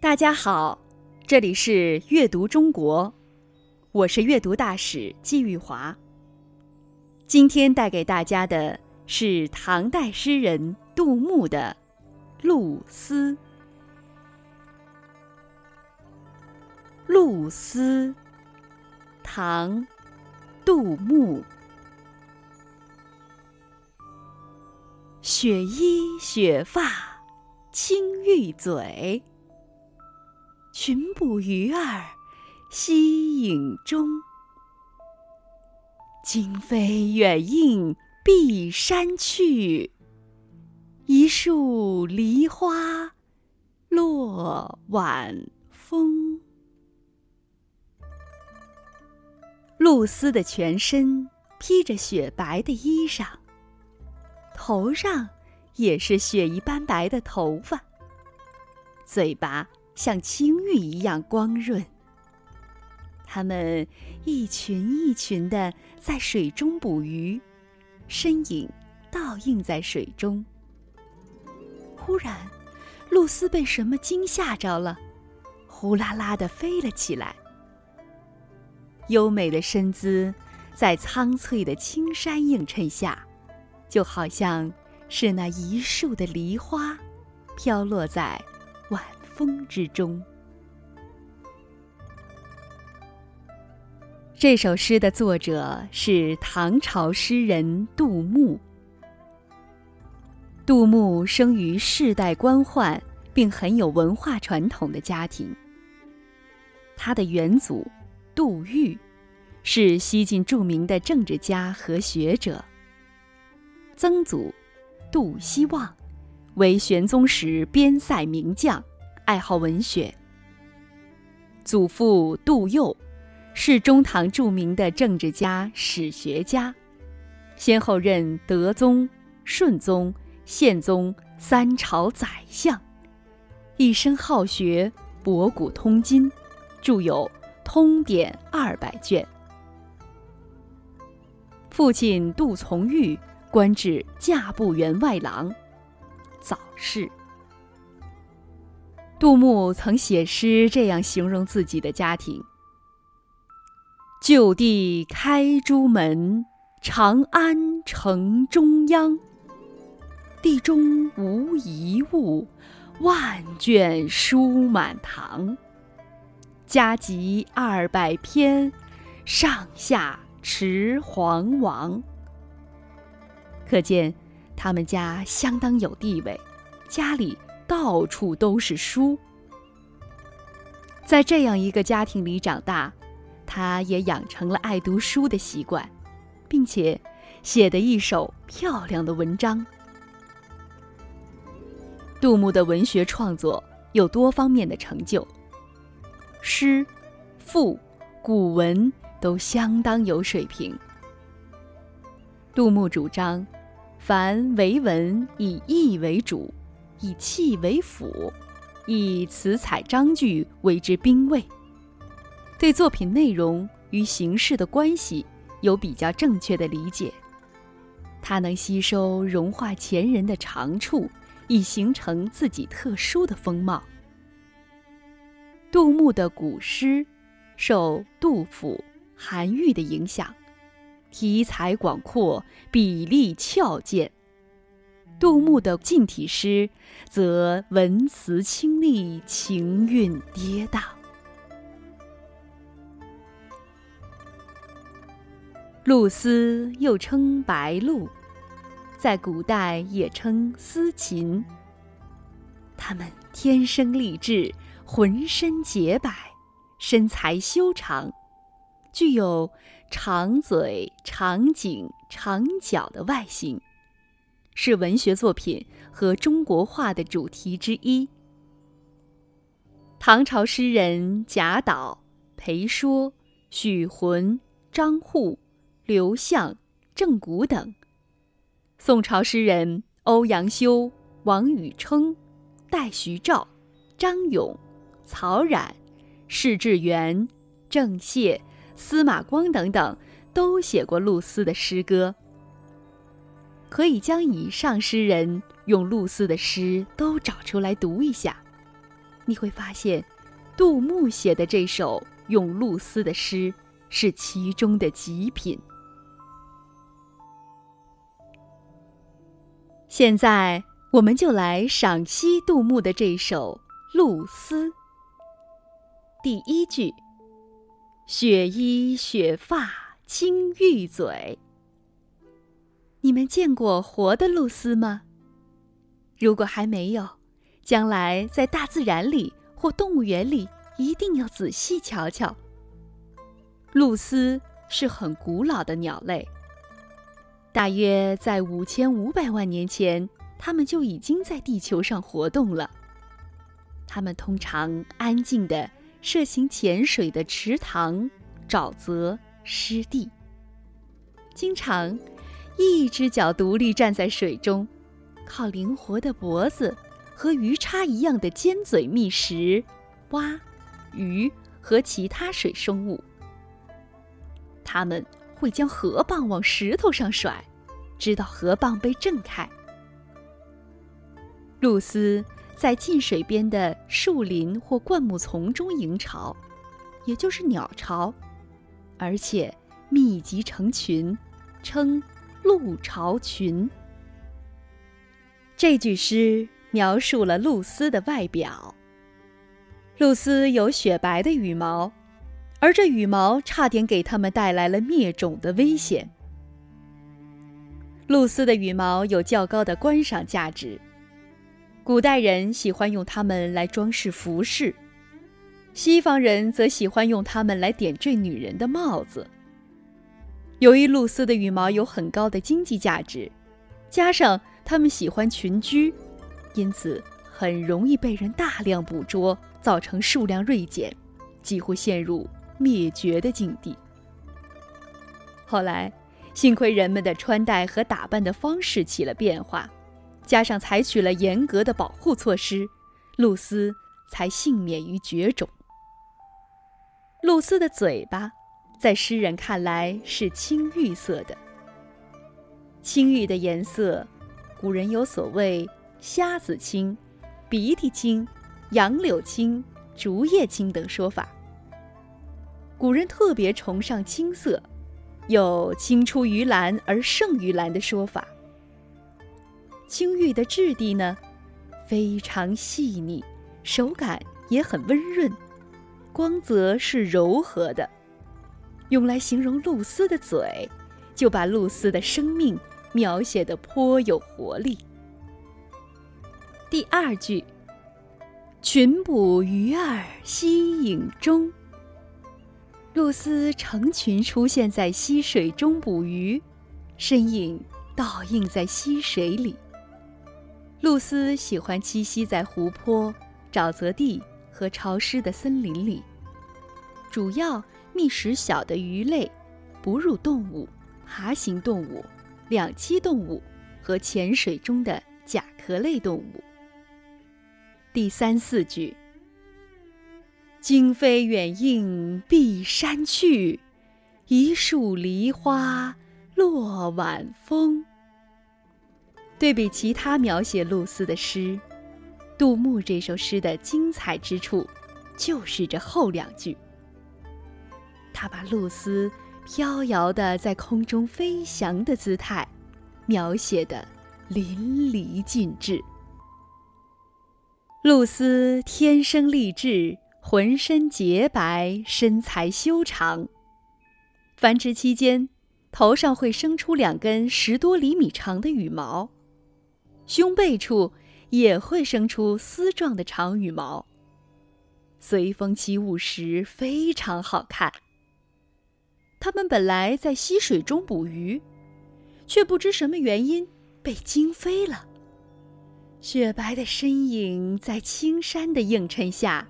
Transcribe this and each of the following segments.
大家好，这里是阅读中国，我是阅读大使季玉华。今天带给大家的是唐代诗人杜牧的《露丝》。《露丝》，唐，杜牧。雪衣雪发青玉嘴。群捕鱼儿西影中，惊飞远映碧山去。一树梨花落晚风。露丝的全身披着雪白的衣裳，头上也是雪一般白的头发，嘴巴。像青玉一样光润。它们一群一群的在水中捕鱼，身影倒映在水中。忽然，露丝被什么惊吓着了，呼啦啦的飞了起来。优美的身姿，在苍翠的青山映衬下，就好像是那一树的梨花，飘落在晚。风之中。这首诗的作者是唐朝诗人杜牧。杜牧生于世代官宦并很有文化传统的家庭。他的元祖杜预是西晋著名的政治家和学者。曾祖杜希望为玄宗时边塞名将。爱好文学。祖父杜佑是中唐著名的政治家、史学家，先后任德宗、顺宗、宪宗三朝宰相，一生好学，博古通今，著有《通典》二百卷。父亲杜从玉官至驾部员外郎，早逝。杜牧曾写诗这样形容自己的家庭：“就地开朱门，长安城中央。地中无一物，万卷书满堂。家集二百篇，上下持黄王。”可见，他们家相当有地位，家里。到处都是书，在这样一个家庭里长大，他也养成了爱读书的习惯，并且写的一手漂亮的文章。杜牧的文学创作有多方面的成就，诗、赋、古文都相当有水平。杜牧主张，凡为文以意为主。以气为辅，以词采章句为之宾味。对作品内容与形式的关系有比较正确的理解。他能吸收融化前人的长处，以形成自己特殊的风貌。杜牧的古诗受杜甫、韩愈的影响，题材广阔，笔力翘健。杜牧的近体诗，则文辞清丽，情韵跌宕。露丝又称白露，在古代也称丝琴。它们天生丽质，浑身洁白，身材修长，具有长嘴、长颈、长角的外形。是文学作品和中国画的主题之一。唐朝诗人贾岛、裴说、许浑、张祜、刘向、郑谷等；宋朝诗人欧阳修、王禹偁、戴徐照、张勇、曹冉、释志远、郑燮、司马光等等，都写过露丝的诗歌。可以将以上诗人用露丝的诗都找出来读一下。你会发现，杜牧写的这首咏露丝的诗是其中的极品。现在，我们就来赏析杜牧的这首《露丝》。第一句：“雪衣雪发青玉嘴。”你们见过活的露丝吗？如果还没有，将来在大自然里或动物园里，一定要仔细瞧瞧。露丝是很古老的鸟类，大约在五千五百万年前，它们就已经在地球上活动了。它们通常安静地涉行浅水的池塘、沼泽、湿地，经常。一只脚独立站在水中，靠灵活的脖子和鱼叉一样的尖嘴觅食、蛙、鱼和其他水生物。它们会将河蚌往石头上甩，直到河蚌被震开。露丝在近水边的树林或灌木丛中营巢，也就是鸟巢，而且密集成群，称。露巢群。这句诗描述了露丝的外表。露丝有雪白的羽毛，而这羽毛差点给它们带来了灭种的危险。露丝的羽毛有较高的观赏价值，古代人喜欢用它们来装饰服饰，西方人则喜欢用它们来点缀女人的帽子。由于露丝的羽毛有很高的经济价值，加上它们喜欢群居，因此很容易被人大量捕捉，造成数量锐减，几乎陷入灭绝的境地。后来，幸亏人们的穿戴和打扮的方式起了变化，加上采取了严格的保护措施，露丝才幸免于绝种。露丝的嘴巴。在诗人看来是青玉色的。青玉的颜色，古人有所谓“虾子青”“鼻涕青”“杨柳青”“竹叶青”等说法。古人特别崇尚青色，有“青出于蓝而胜于蓝”的说法。青玉的质地呢，非常细腻，手感也很温润，光泽是柔和的。用来形容露丝的嘴，就把露丝的生命描写的颇有活力。第二句：“群捕鱼儿溪影中。”露丝成群出现在溪水中捕鱼，身影倒映在溪水里。露丝喜欢栖息在湖泊、沼泽地和潮湿的森林里，主要。觅食小的鱼类、哺乳动物、爬行动物、两栖动物和潜水中的甲壳类动物。第三四句：“惊飞远映碧山去，一树梨花落晚风。”对比其他描写露丝的诗，杜牧这首诗的精彩之处，就是这后两句。他把露丝飘摇的在空中飞翔的姿态，描写的淋漓尽致。露丝天生丽质，浑身洁白，身材修长。繁殖期间，头上会生出两根十多厘米长的羽毛，胸背处也会生出丝状的长羽毛。随风起舞时非常好看。他们本来在溪水中捕鱼，却不知什么原因被惊飞了。雪白的身影在青山的映衬下，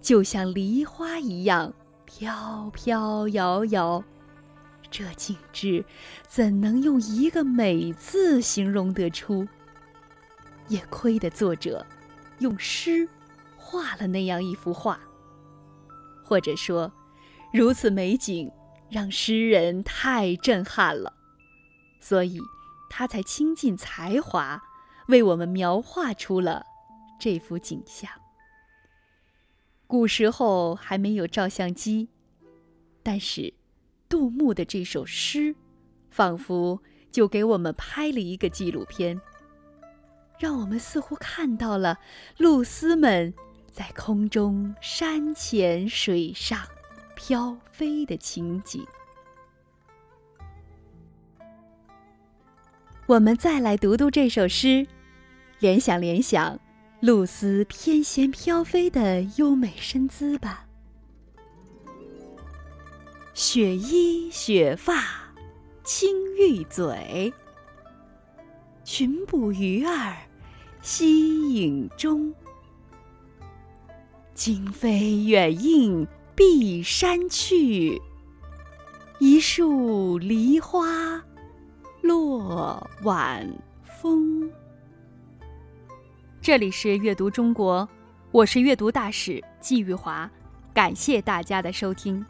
就像梨花一样飘飘摇摇。这景致怎能用一个“美”字形容得出？也亏得作者用诗画了那样一幅画。或者说，如此美景。让诗人太震撼了，所以他才倾尽才华，为我们描画出了这幅景象。古时候还没有照相机，但是杜牧的这首诗，仿佛就给我们拍了一个纪录片，让我们似乎看到了露丝们在空中山前水上飘飞的情景。我们再来读读这首诗，联想联想。露丝翩跹飘飞的优美身姿吧，雪衣雪发，青玉嘴，群捕鱼儿溪影中。惊飞远映碧山去，一树梨花落晚风。这里是阅读中国，我是阅读大使季玉华，感谢大家的收听。